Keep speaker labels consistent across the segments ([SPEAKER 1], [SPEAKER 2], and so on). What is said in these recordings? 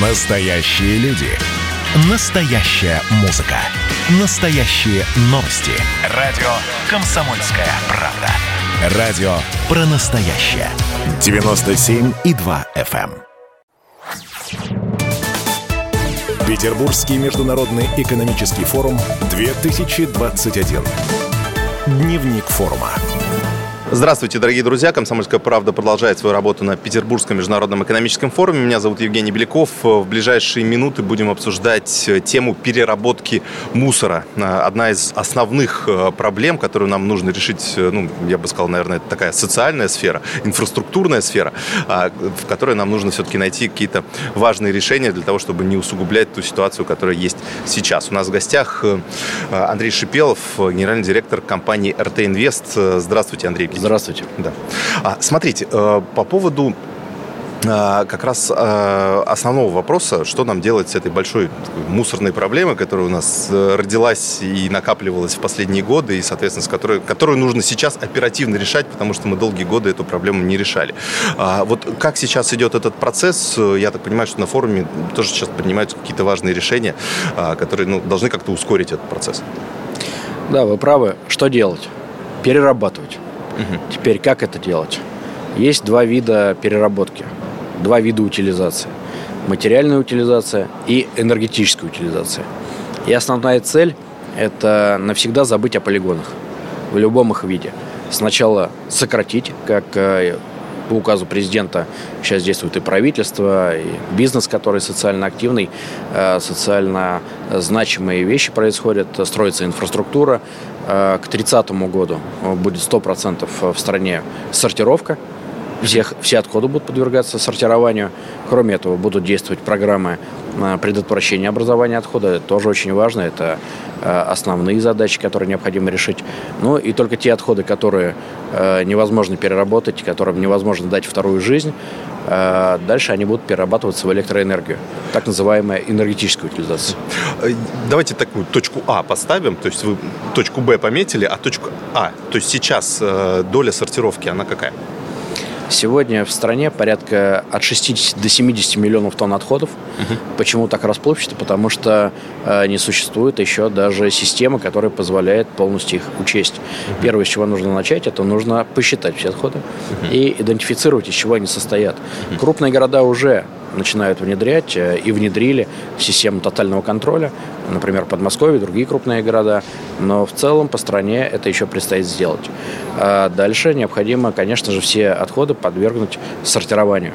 [SPEAKER 1] Настоящие люди. Настоящая музыка. Настоящие новости. Радио «Комсомольская правда». Радио про настоящее. 97,2 FM. эм. Петербургский международный экономический форум 2021. Дневник форума.
[SPEAKER 2] Здравствуйте, дорогие друзья. Комсомольская правда продолжает свою работу на Петербургском международном экономическом форуме. Меня зовут Евгений Беляков. В ближайшие минуты будем обсуждать тему переработки мусора. Одна из основных э, проблем, которую нам нужно решить, э, ну, я бы сказал, наверное, это такая социальная сфера, инфраструктурная сфера, а, в которой нам нужно все-таки найти какие-то важные решения для того, чтобы не усугублять ту ситуацию, которая есть сейчас. У нас в гостях э, Андрей Шипелов, генеральный директор компании РТ Инвест. Здравствуйте, Андрей.
[SPEAKER 3] Здравствуйте.
[SPEAKER 2] Да. А, смотрите, э, по поводу э, как раз э, основного вопроса, что нам делать с этой большой мусорной проблемой, которая у нас родилась и накапливалась в последние годы, и, соответственно, с которой, которую нужно сейчас оперативно решать, потому что мы долгие годы эту проблему не решали. А, вот как сейчас идет этот процесс, я так понимаю, что на форуме тоже сейчас принимаются какие-то важные решения, а, которые ну, должны как-то ускорить этот процесс.
[SPEAKER 3] Да, вы правы. Что делать? Перерабатывать. Теперь как это делать? Есть два вида переработки, два вида утилизации. Материальная утилизация и энергетическая утилизация. И основная цель – это навсегда забыть о полигонах в любом их виде. Сначала сократить, как э, по указу президента сейчас действует и правительство, и бизнес, который социально активный, э, социально значимые вещи происходят, строится инфраструктура. Э, к 30 году будет 100% в стране сортировка. Всех, все отходы будут подвергаться сортированию. Кроме этого, будут действовать программы э, предотвращения образования отхода. Это тоже очень важно. Это основные задачи, которые необходимо решить. Ну и только те отходы, которые невозможно переработать, которым невозможно дать вторую жизнь, дальше они будут перерабатываться в электроэнергию. Так называемая энергетическая утилизация.
[SPEAKER 2] Давайте такую точку А поставим. То есть вы точку Б пометили, а точку А. То есть сейчас доля сортировки, она какая?
[SPEAKER 3] Сегодня в стране порядка от 60 до 70 миллионов тонн отходов. Угу. Почему так расплывчато? Потому что э, не существует еще даже системы, которая позволяет полностью их учесть. Угу. Первое, с чего нужно начать, это нужно посчитать все отходы угу. и идентифицировать, из чего они состоят. Угу. Крупные города уже начинают внедрять э, и внедрили систему тотального контроля, например, Подмосковье, другие крупные города, но в целом по стране это еще предстоит сделать. А дальше необходимо, конечно же, все отходы подвергнуть сортированию.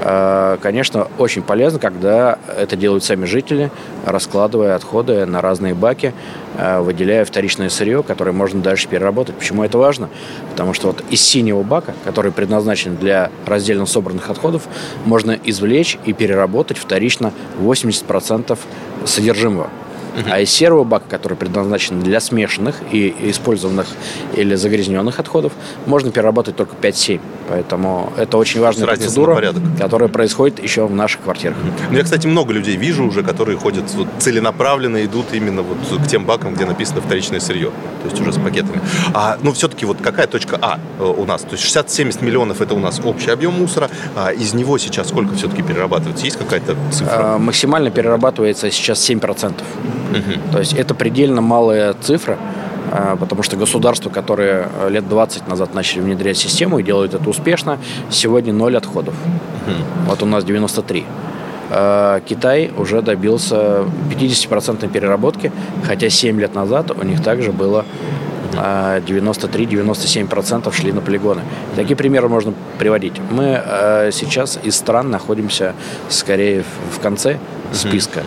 [SPEAKER 3] А, конечно, очень полезно, когда это делают сами жители, раскладывая отходы на разные баки, а, выделяя вторичное сырье, которое можно дальше переработать. Почему это важно? Потому что вот из синего бака, который предназначен для раздельно собранных отходов, можно извлечь и переработать вторично 80% содержимого. Uh-huh. А из серого бака, который предназначен для смешанных и использованных или загрязненных отходов, можно переработать только 5-7. Поэтому это очень важная Разница процедура, которая происходит еще в наших квартирах.
[SPEAKER 2] Ну, я, кстати, много людей вижу уже, которые ходят вот, целенаправленно, идут именно вот к тем бакам, где написано вторичное сырье. То есть уже с пакетами. А, ну, все-таки вот какая точка А э, у нас? То есть 60-70 миллионов это у нас общий объем мусора. А из него сейчас сколько все-таки перерабатывается? Есть какая-то цифра?
[SPEAKER 3] А, максимально перерабатывается сейчас 7%. Угу. То есть это предельно малая цифра, а, потому что государства, которые лет 20 назад начали внедрять систему и делают это успешно, сегодня ноль отходов. Угу. Вот у нас 93. А, Китай уже добился 50% переработки, хотя 7 лет назад у них также было 93-97% шли на полигоны. Такие примеры можно приводить. Мы сейчас из стран находимся скорее в конце списка,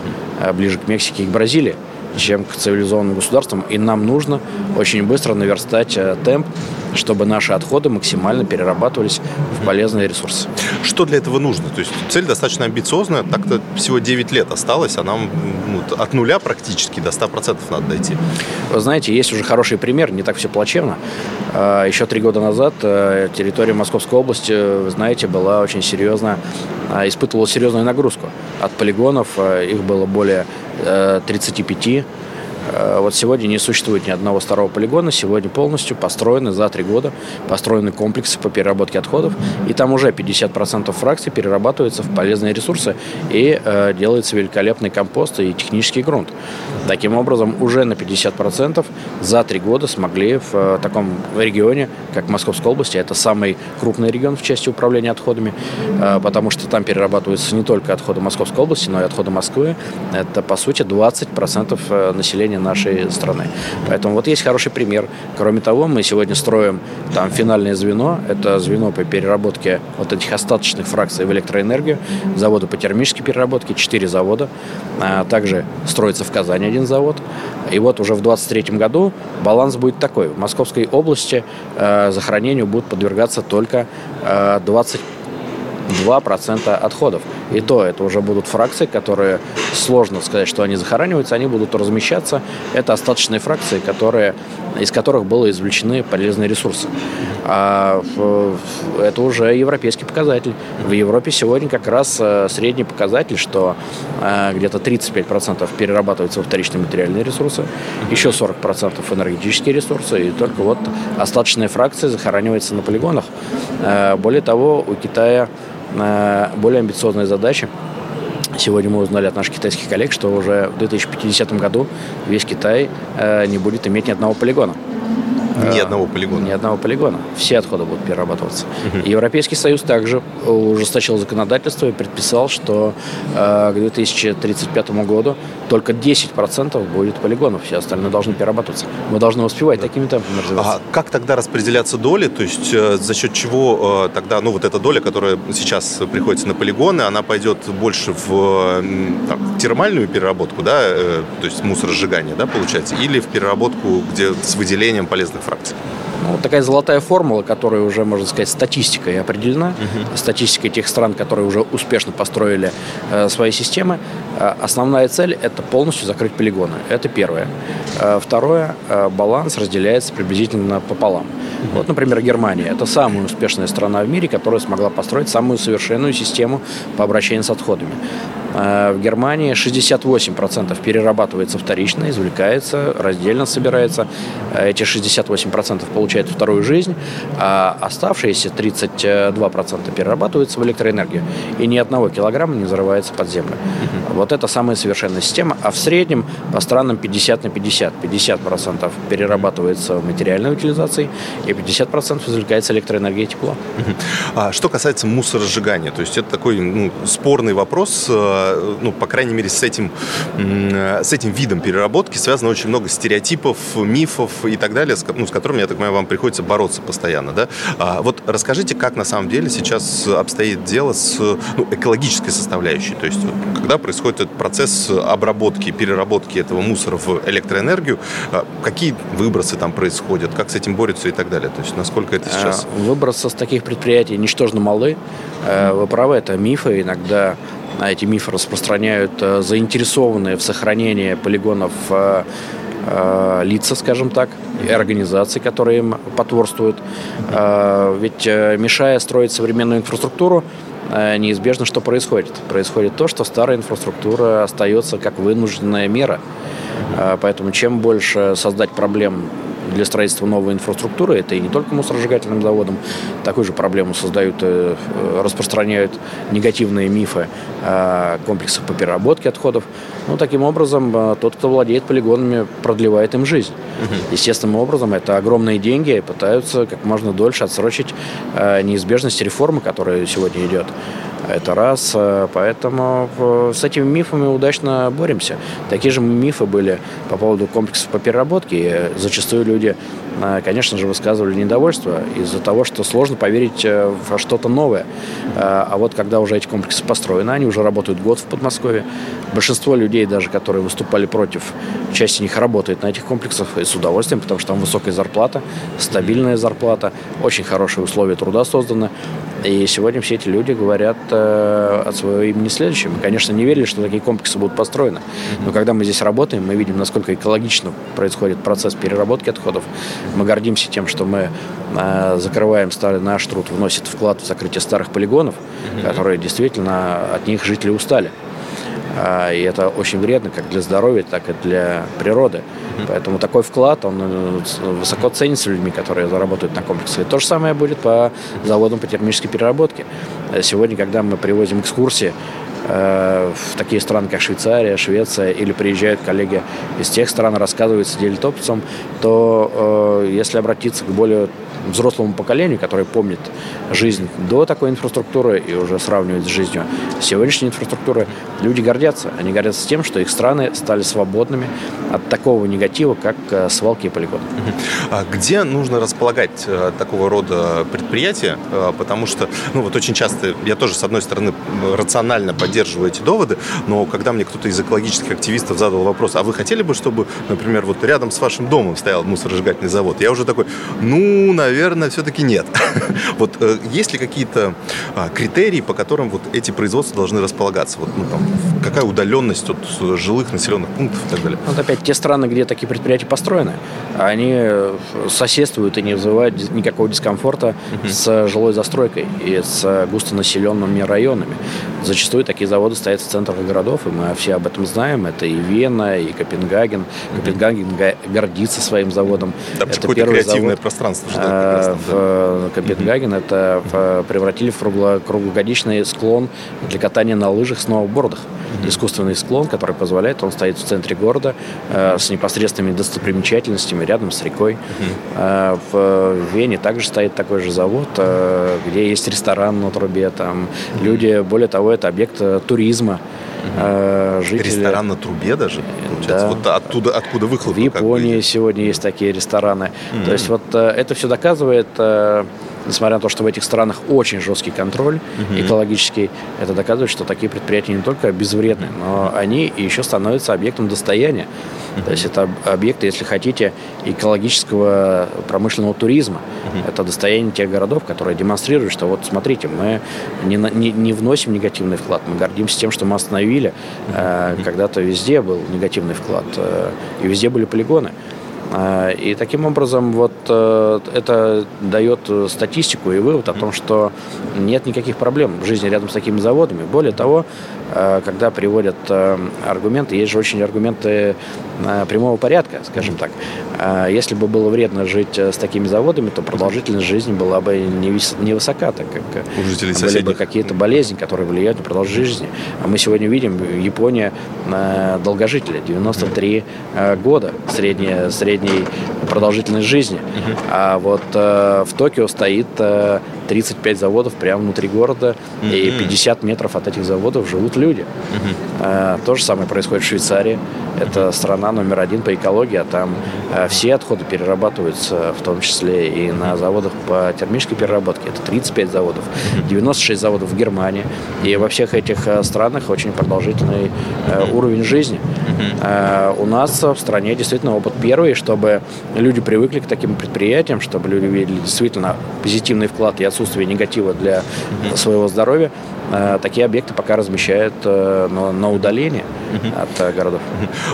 [SPEAKER 3] ближе к Мексике и к Бразилии чем к цивилизованным государствам. И нам нужно очень быстро наверстать темп, чтобы наши отходы максимально перерабатывались в полезные ресурсы.
[SPEAKER 2] Что для этого нужно? То есть цель достаточно амбициозная, так-то всего 9 лет осталось, а нам ну, от нуля практически до 100% надо дойти.
[SPEAKER 3] Вы знаете, есть уже хороший пример, не так все плачевно. А, еще три года назад э, территория Московской области, вы знаете, была очень серьезно, а, испытывала серьезную нагрузку. От полигонов э, их было более 35 Э, вот сегодня не существует ни одного старого полигона. Сегодня полностью построены за три года построены комплексы по переработке отходов. И там уже 50% фракций перерабатываются в полезные ресурсы и э, делается великолепный компост и технический грунт. Таким образом, уже на 50% за три года смогли в э, таком регионе, как Московской области, это самый крупный регион в части управления отходами, э, потому что там перерабатываются не только отходы Московской области, но и отходы Москвы. Это, по сути, 20% э, населения нашей страны. Поэтому вот есть хороший пример. Кроме того, мы сегодня строим там финальное звено. Это звено по переработке вот этих остаточных фракций в электроэнергию. Заводы по термической переработке, 4 завода. А также строится в Казани один завод. И вот уже в 2023 году баланс будет такой. В Московской области э, захоронению будут подвергаться только э, 20 2% отходов. И то это уже будут фракции, которые сложно сказать, что они захораниваются, они будут размещаться. Это остаточные фракции, которые, из которых были извлечены полезные ресурсы. А это уже европейский показатель. В Европе сегодня как раз э, средний показатель, что э, где-то 35% перерабатываются во вторичные материальные ресурсы, еще 40% энергетические ресурсы, и только вот остаточные фракции захораниваются на полигонах. Э, более того, у Китая более амбициозные задачи. Сегодня мы узнали от наших китайских коллег, что уже в 2050 году весь Китай э, не будет иметь ни одного полигона.
[SPEAKER 2] Ни одного полигона.
[SPEAKER 3] Ни одного полигона. Все отходы будут перерабатываться. Угу. Европейский Союз также ужесточил законодательство и предписал, что э, к 2035 году только 10% будет полигонов, все остальные должны перерабатываться. Мы должны успевать да. такими темпами
[SPEAKER 2] развиваться. А как тогда распределяться доли? То есть э, за счет чего э, тогда, ну вот эта доля, которая сейчас приходится на полигоны, она пойдет больше в так, термальную переработку, да, то есть мусоросжигание, да, получается, или в переработку, где с выделением полезных фракций?
[SPEAKER 3] Ну, такая золотая формула, которая уже, можно сказать, статистикой определена, угу. статистикой тех стран, которые уже успешно построили э, свои системы. Э, основная цель – это полностью закрыть полигоны. Это первое. Э, второе э, – баланс разделяется приблизительно пополам. Угу. Вот, например, Германия – это самая успешная страна в мире, которая смогла построить самую совершенную систему по обращению с отходами. Э, в Германии 68% перерабатывается вторично, извлекается, раздельно собирается. Э, эти 68% получают вторую жизнь, а оставшиеся 32% перерабатываются в электроэнергию. И ни одного килограмма не взрывается под землю. Угу. Вот это самая совершенная система. А в среднем по странам 50 на 50. 50% перерабатывается в материальной утилизации и 50% извлекается электроэнергия и тепло. Угу.
[SPEAKER 2] А что касается мусоросжигания, то есть это такой ну, спорный вопрос э, ну, по крайней мере, с этим, с этим видом переработки связано очень много стереотипов, мифов и так далее, с, ну, с которыми, я так понимаю, вам приходится бороться постоянно, да? А вот расскажите, как на самом деле сейчас обстоит дело с ну, экологической составляющей, то есть когда происходит этот процесс обработки, переработки этого мусора в электроэнергию, а какие выбросы там происходят, как с этим борются и так далее, то есть насколько это сейчас...
[SPEAKER 3] А, выбросы с таких предприятий ничтожно малы, э, вы правы, это мифы, иногда эти мифы распространяют заинтересованные в сохранении полигонов лица, скажем так, и организации, которые им потворствуют. Ведь мешая строить современную инфраструктуру, неизбежно что происходит? Происходит то, что старая инфраструктура остается как вынужденная мера. Поэтому чем больше создать проблем для строительства новой инфраструктуры. Это и не только мусоросжигательным заводам. Такую же проблему создают, э, распространяют негативные мифы о комплексах по переработке отходов. Ну, таким образом, э, тот, кто владеет полигонами, продлевает им жизнь. Естественным образом, это огромные деньги, и пытаются как можно дольше отсрочить э, неизбежность реформы, которая сегодня идет. Это раз. Э, поэтому э, с этими мифами удачно боремся. Такие же мифы были по поводу комплексов по переработке. И зачастую люди, конечно же, высказывали недовольство из-за того, что сложно поверить во что-то новое. А вот когда уже эти комплексы построены, они уже работают год в Подмосковье. Большинство людей, даже которые выступали против, часть них работает на этих комплексах и с удовольствием, потому что там высокая зарплата, стабильная зарплата, очень хорошие условия труда созданы. И сегодня все эти люди говорят э, от своего имени следующим. Мы, конечно, не верили, что такие комплексы будут построены. Но когда мы здесь работаем, мы видим, насколько экологично происходит процесс переработки отходов. Мы гордимся тем, что мы э, закрываем старый наш труд, вносит вклад в закрытие старых полигонов, которые действительно от них жители устали. А, и это очень вредно как для здоровья, так и для природы. Поэтому такой вклад, он э, высоко ценится людьми, которые заработают на комплексе. И то же самое будет по заводам по термической переработке. Сегодня, когда мы привозим экскурсии в такие страны, как Швейцария, Швеция, или приезжают коллеги из тех стран, рассказывают, сидели топцем, то э, если обратиться к более взрослому поколению, которое помнит жизнь до такой инфраструктуры и уже сравнивает с жизнью сегодняшней инфраструктуры, люди гордятся. Они гордятся тем, что их страны стали свободными от такого негатива, как э, свалки и полигоны.
[SPEAKER 2] А где нужно располагать э, такого рода предприятия? Э, потому что, ну вот очень часто, я тоже, с одной стороны, рационально поддерживаю эти доводы, но когда мне кто-то из экологических активистов задал вопрос, а вы хотели бы, чтобы, например, вот рядом с вашим домом стоял мусоросжигательный завод? Я уже такой, ну, наверное, наверное, все-таки нет. вот э, есть ли какие-то а, критерии, по которым вот эти производства должны располагаться? Вот, ну, там, какая удаленность от жилых населенных пунктов и так далее?
[SPEAKER 3] Вот опять те страны, где такие предприятия построены, они э, соседствуют и не вызывают никакого дискомфорта угу. с жилой застройкой и с густонаселенными районами. Зачастую такие заводы стоят в центрах городов, и мы все об этом знаем. Это и Вена, и Копенгаген. Копенгаген гордится своим заводом.
[SPEAKER 2] Да, это какое-то креативное завод. пространство. Что
[SPEAKER 3] прекрасно, в э, Копенгаген. Это в, превратили в кругло, круглогодичный склон для катания на лыжах, сноубордах. Mm-hmm. Искусственный склон, который позволяет, он стоит в центре города э, с непосредственными достопримечательностями рядом с рекой. Mm-hmm. Э, в Вене также стоит такой же завод, э, где есть ресторан на трубе. Там люди, более того, это объект э, туризма.
[SPEAKER 2] Угу. Жители... Ресторан на трубе даже, получается? Да. Вот оттуда, откуда выхлоп?
[SPEAKER 3] В Японии сегодня есть такие рестораны. mm То есть вот э, это все доказывает э, несмотря на то, что в этих странах очень жесткий контроль угу. экологический, это доказывает, что такие предприятия не только безвредны, но они еще становятся объектом достояния. Угу. То есть это объекты, если хотите, экологического промышленного туризма. Угу. Это достояние тех городов, которые демонстрируют, что вот смотрите, мы не, не, не вносим негативный вклад, мы гордимся тем, что мы остановили. Э, когда-то везде был негативный вклад, э, и везде были полигоны. А, и таким образом вот э, это дает статистику и вывод о том, что нет никаких проблем в жизни рядом с такими заводами. Более того, э, когда приводят э, аргументы, есть же очень аргументы прямого порядка, скажем так. А если бы было вредно жить с такими заводами, то продолжительность жизни была бы невысока, так как У жителей были бы какие-то болезни, которые влияют на продолжительность жизни. А мы сегодня видим, Япония долгожители, 93 года средняя, средняя средней продолжительность жизни. А вот э, в Токио стоит э, 35 заводов прямо внутри города, и 50 метров от этих заводов живут люди. Э, то же самое происходит в Швейцарии. Это страна номер один по экологии, а там э, все отходы перерабатываются, в том числе и на заводах по термической переработке. Это 35 заводов, 96 заводов в Германии. И во всех этих странах очень продолжительный э, уровень жизни. У нас в стране действительно опыт первый, чтобы люди привыкли к таким предприятиям, чтобы люди видели действительно позитивный вклад и отсутствие негатива для своего здоровья. Такие объекты пока размещают на, на удаление от городов.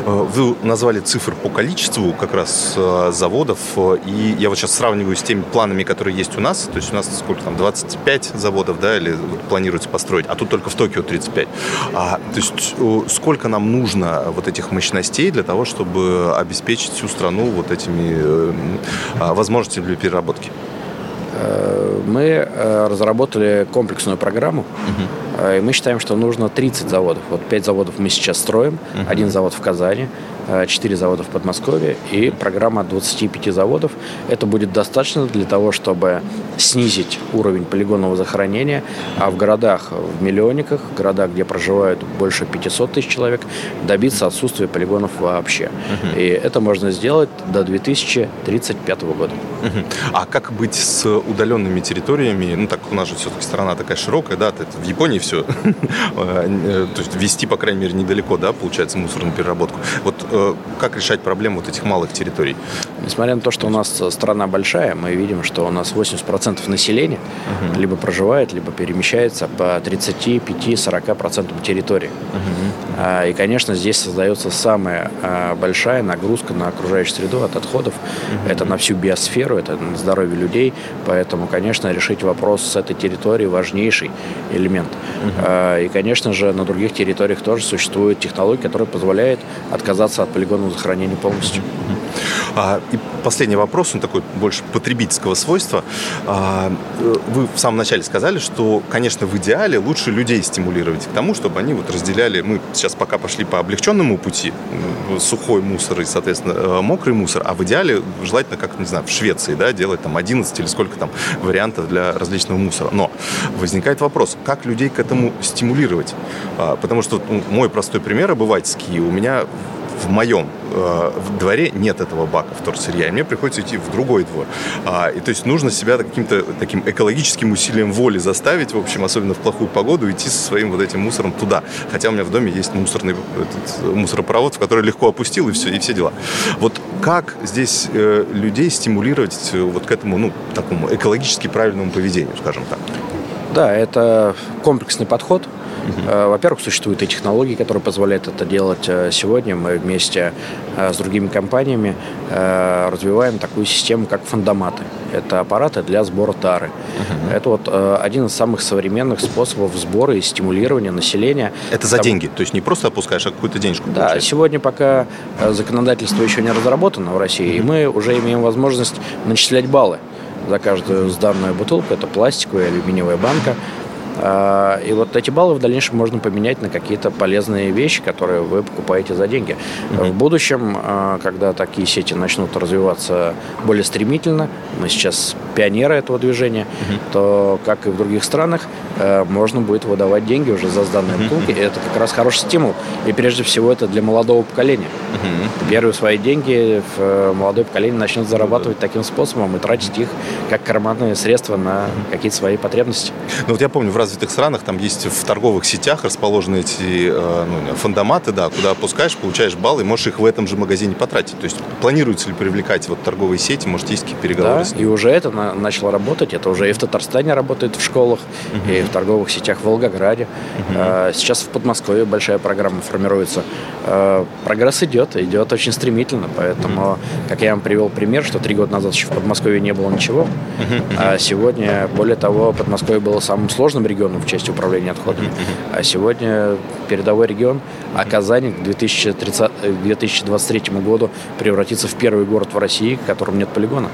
[SPEAKER 2] Э, вы назвали цифры по количеству как раз э, заводов, э, и я вот сейчас сравниваю с теми планами, которые есть у нас. То есть у нас сколько там, 25 заводов, да, или планируется построить, а тут только в Токио 35. А, то есть сколько нам нужно вот этих мощностей для того, чтобы обеспечить всю страну вот этими возможностями для переработки?
[SPEAKER 3] Мы разработали комплексную программу, угу Э, и мы считаем, что нужно 30 заводов. Вот 5 заводов мы сейчас строим, uh-huh. один завод в Казани, 4 э, завода в Подмосковье и программа 25 заводов. Это будет достаточно для того, чтобы снизить уровень полигонного захоронения, а в городах, в миллионниках, городах, где проживают больше 500 тысяч человек, добиться отсутствия полигонов вообще. И это можно сделать до 2035 года.
[SPEAKER 2] А как быть с удаленными территориями? Ну, так у нас же все-таки страна такая широкая, да, в Японии все. Э, то есть вести, по крайней мере, недалеко, да, получается, мусорную переработку. Вот э, как решать проблему вот этих малых территорий?
[SPEAKER 3] Несмотря на то, что у нас страна большая, мы видим, что у нас 80% населения угу. либо проживает, либо перемещается по 35-40% территории. Угу. И, конечно, здесь создается самая а, большая нагрузка на окружающую среду от отходов. Угу. Это на всю биосферу, это на здоровье людей. Поэтому, конечно, решить вопрос с этой территории важнейший элемент. Угу. И, конечно же, на других территориях тоже существуют технологии, которые позволяют отказаться от полигонного захоронения полностью.
[SPEAKER 2] А, и последний вопрос, он такой больше потребительского свойства. А, э, вы в самом начале сказали, что, конечно, в идеале лучше людей стимулировать к тому, чтобы они вот разделяли, мы сейчас пока пошли по облегченному пути, сухой мусор и, соответственно, э, мокрый мусор, а в идеале желательно, как, не знаю, в Швеции, да, делать там 11 или сколько там вариантов для различного мусора. Но возникает вопрос, как людей к этому стимулировать? А, потому что ну, мой простой пример обывательский, у меня в моем э, в дворе нет этого бака вторсырья, и мне приходится идти в другой двор. А, и то есть нужно себя каким-то таким экологическим усилием воли заставить, в общем, особенно в плохую погоду, идти со своим вот этим мусором туда. Хотя у меня в доме есть мусорный этот, мусоропровод, в который легко опустил, и все, и все дела. Вот как здесь э, людей стимулировать э, вот к этому, ну, такому экологически правильному поведению, скажем так?
[SPEAKER 3] Да, это комплексный подход. Угу. Во-первых, существуют и технологии, которые позволяют это делать. Э, сегодня мы вместе э, с другими компаниями развиваем такую систему, как фандоматы. Это аппараты для сбора тары. Угу. Это вот один из самых современных способов сбора и стимулирования населения.
[SPEAKER 2] Это за Там... деньги? То есть не просто опускаешь, а какую-то денежку
[SPEAKER 3] Да, получаешь? сегодня пока законодательство еще не разработано в России, угу. и мы уже имеем возможность начислять баллы за каждую сданную бутылку. Это пластиковая, алюминиевая банка. А, и вот эти баллы в дальнейшем можно поменять на какие-то полезные вещи, которые вы покупаете за деньги. Mm-hmm. В будущем, а, когда такие сети начнут развиваться более стремительно, мы сейчас пионеры этого движения, mm-hmm. то, как и в других странах, э, можно будет выдавать деньги уже за сданные mm-hmm. бутылки. И это как раз хороший стимул. И прежде всего это для молодого поколения. Mm-hmm. Первые свои деньги молодое поколение начнет зарабатывать mm-hmm. таким способом и тратить их как карманные средства на какие-то свои потребности.
[SPEAKER 2] Ну вот я помню, в развитых странах там есть в торговых сетях расположены эти э, ну, фандоматы, да, куда опускаешь, получаешь баллы, можешь их в этом же магазине потратить. То есть планируется ли привлекать вот торговые сети, может, есть какие-то переговоры
[SPEAKER 3] да,
[SPEAKER 2] с ними?
[SPEAKER 3] и уже это на, начало работать. Это уже и в Татарстане работает в школах, угу. и в торговых сетях в Волгограде. Угу. Сейчас в Подмосковье большая программа формируется. А, прогресс идет, идет очень стремительно, поэтому, угу. как я вам привел пример, что три года назад еще в Подмосковье не было ничего, угу. а сегодня, более того, Подмосковье было самым сложным регионом регионом в части управления отходами. А сегодня передовой регион, а Казань к 2030, 2023 году превратится в первый город в России, в котором нет полигона.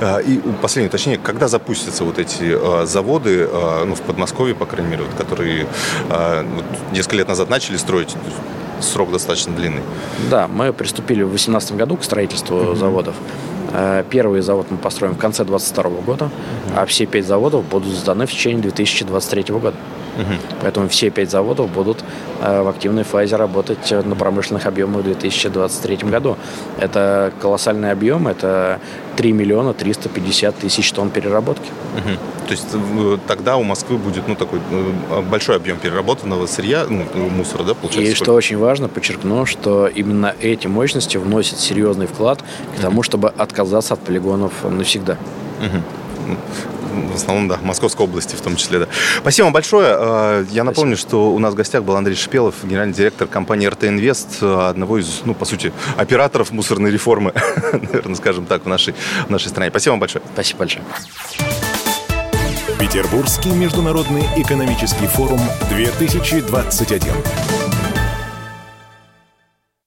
[SPEAKER 2] А, и последнее уточнение, когда запустятся вот эти а, заводы, а, ну, в Подмосковье, по крайней мере, вот, которые вот, несколько лет назад начали строить, срок достаточно длинный.
[SPEAKER 3] Да, мы приступили в 2018 году к строительству mm-hmm. заводов. Э, первый завод мы построим в конце 2022 года, а все пять заводов будут сданы в течение 2023 года. Угу. Поэтому все пять заводов будут э, в активной фазе работать на промышленных объемах в 2023 году. Это колоссальный объем, это 3 миллиона 350 тысяч тонн переработки.
[SPEAKER 2] Угу. То есть э, тогда у Москвы будет ну, такой большой объем переработанного сырья, ну, мусора, да, получается?
[SPEAKER 3] И сколько? что очень важно, подчеркну, что именно эти мощности вносят серьезный вклад к тому, чтобы отказаться от полигонов навсегда.
[SPEAKER 2] Угу в основном, да, Московской области в том числе, да. Спасибо вам большое. Э, я напомню, Спасибо. что у нас в гостях был Андрей Шпелов, генеральный директор компании РТ Инвест, одного из, ну, по сути, операторов мусорной реформы, наверное, скажем так, в нашей, в нашей стране. Спасибо вам большое.
[SPEAKER 3] Спасибо большое.
[SPEAKER 1] Петербургский международный экономический форум 2021.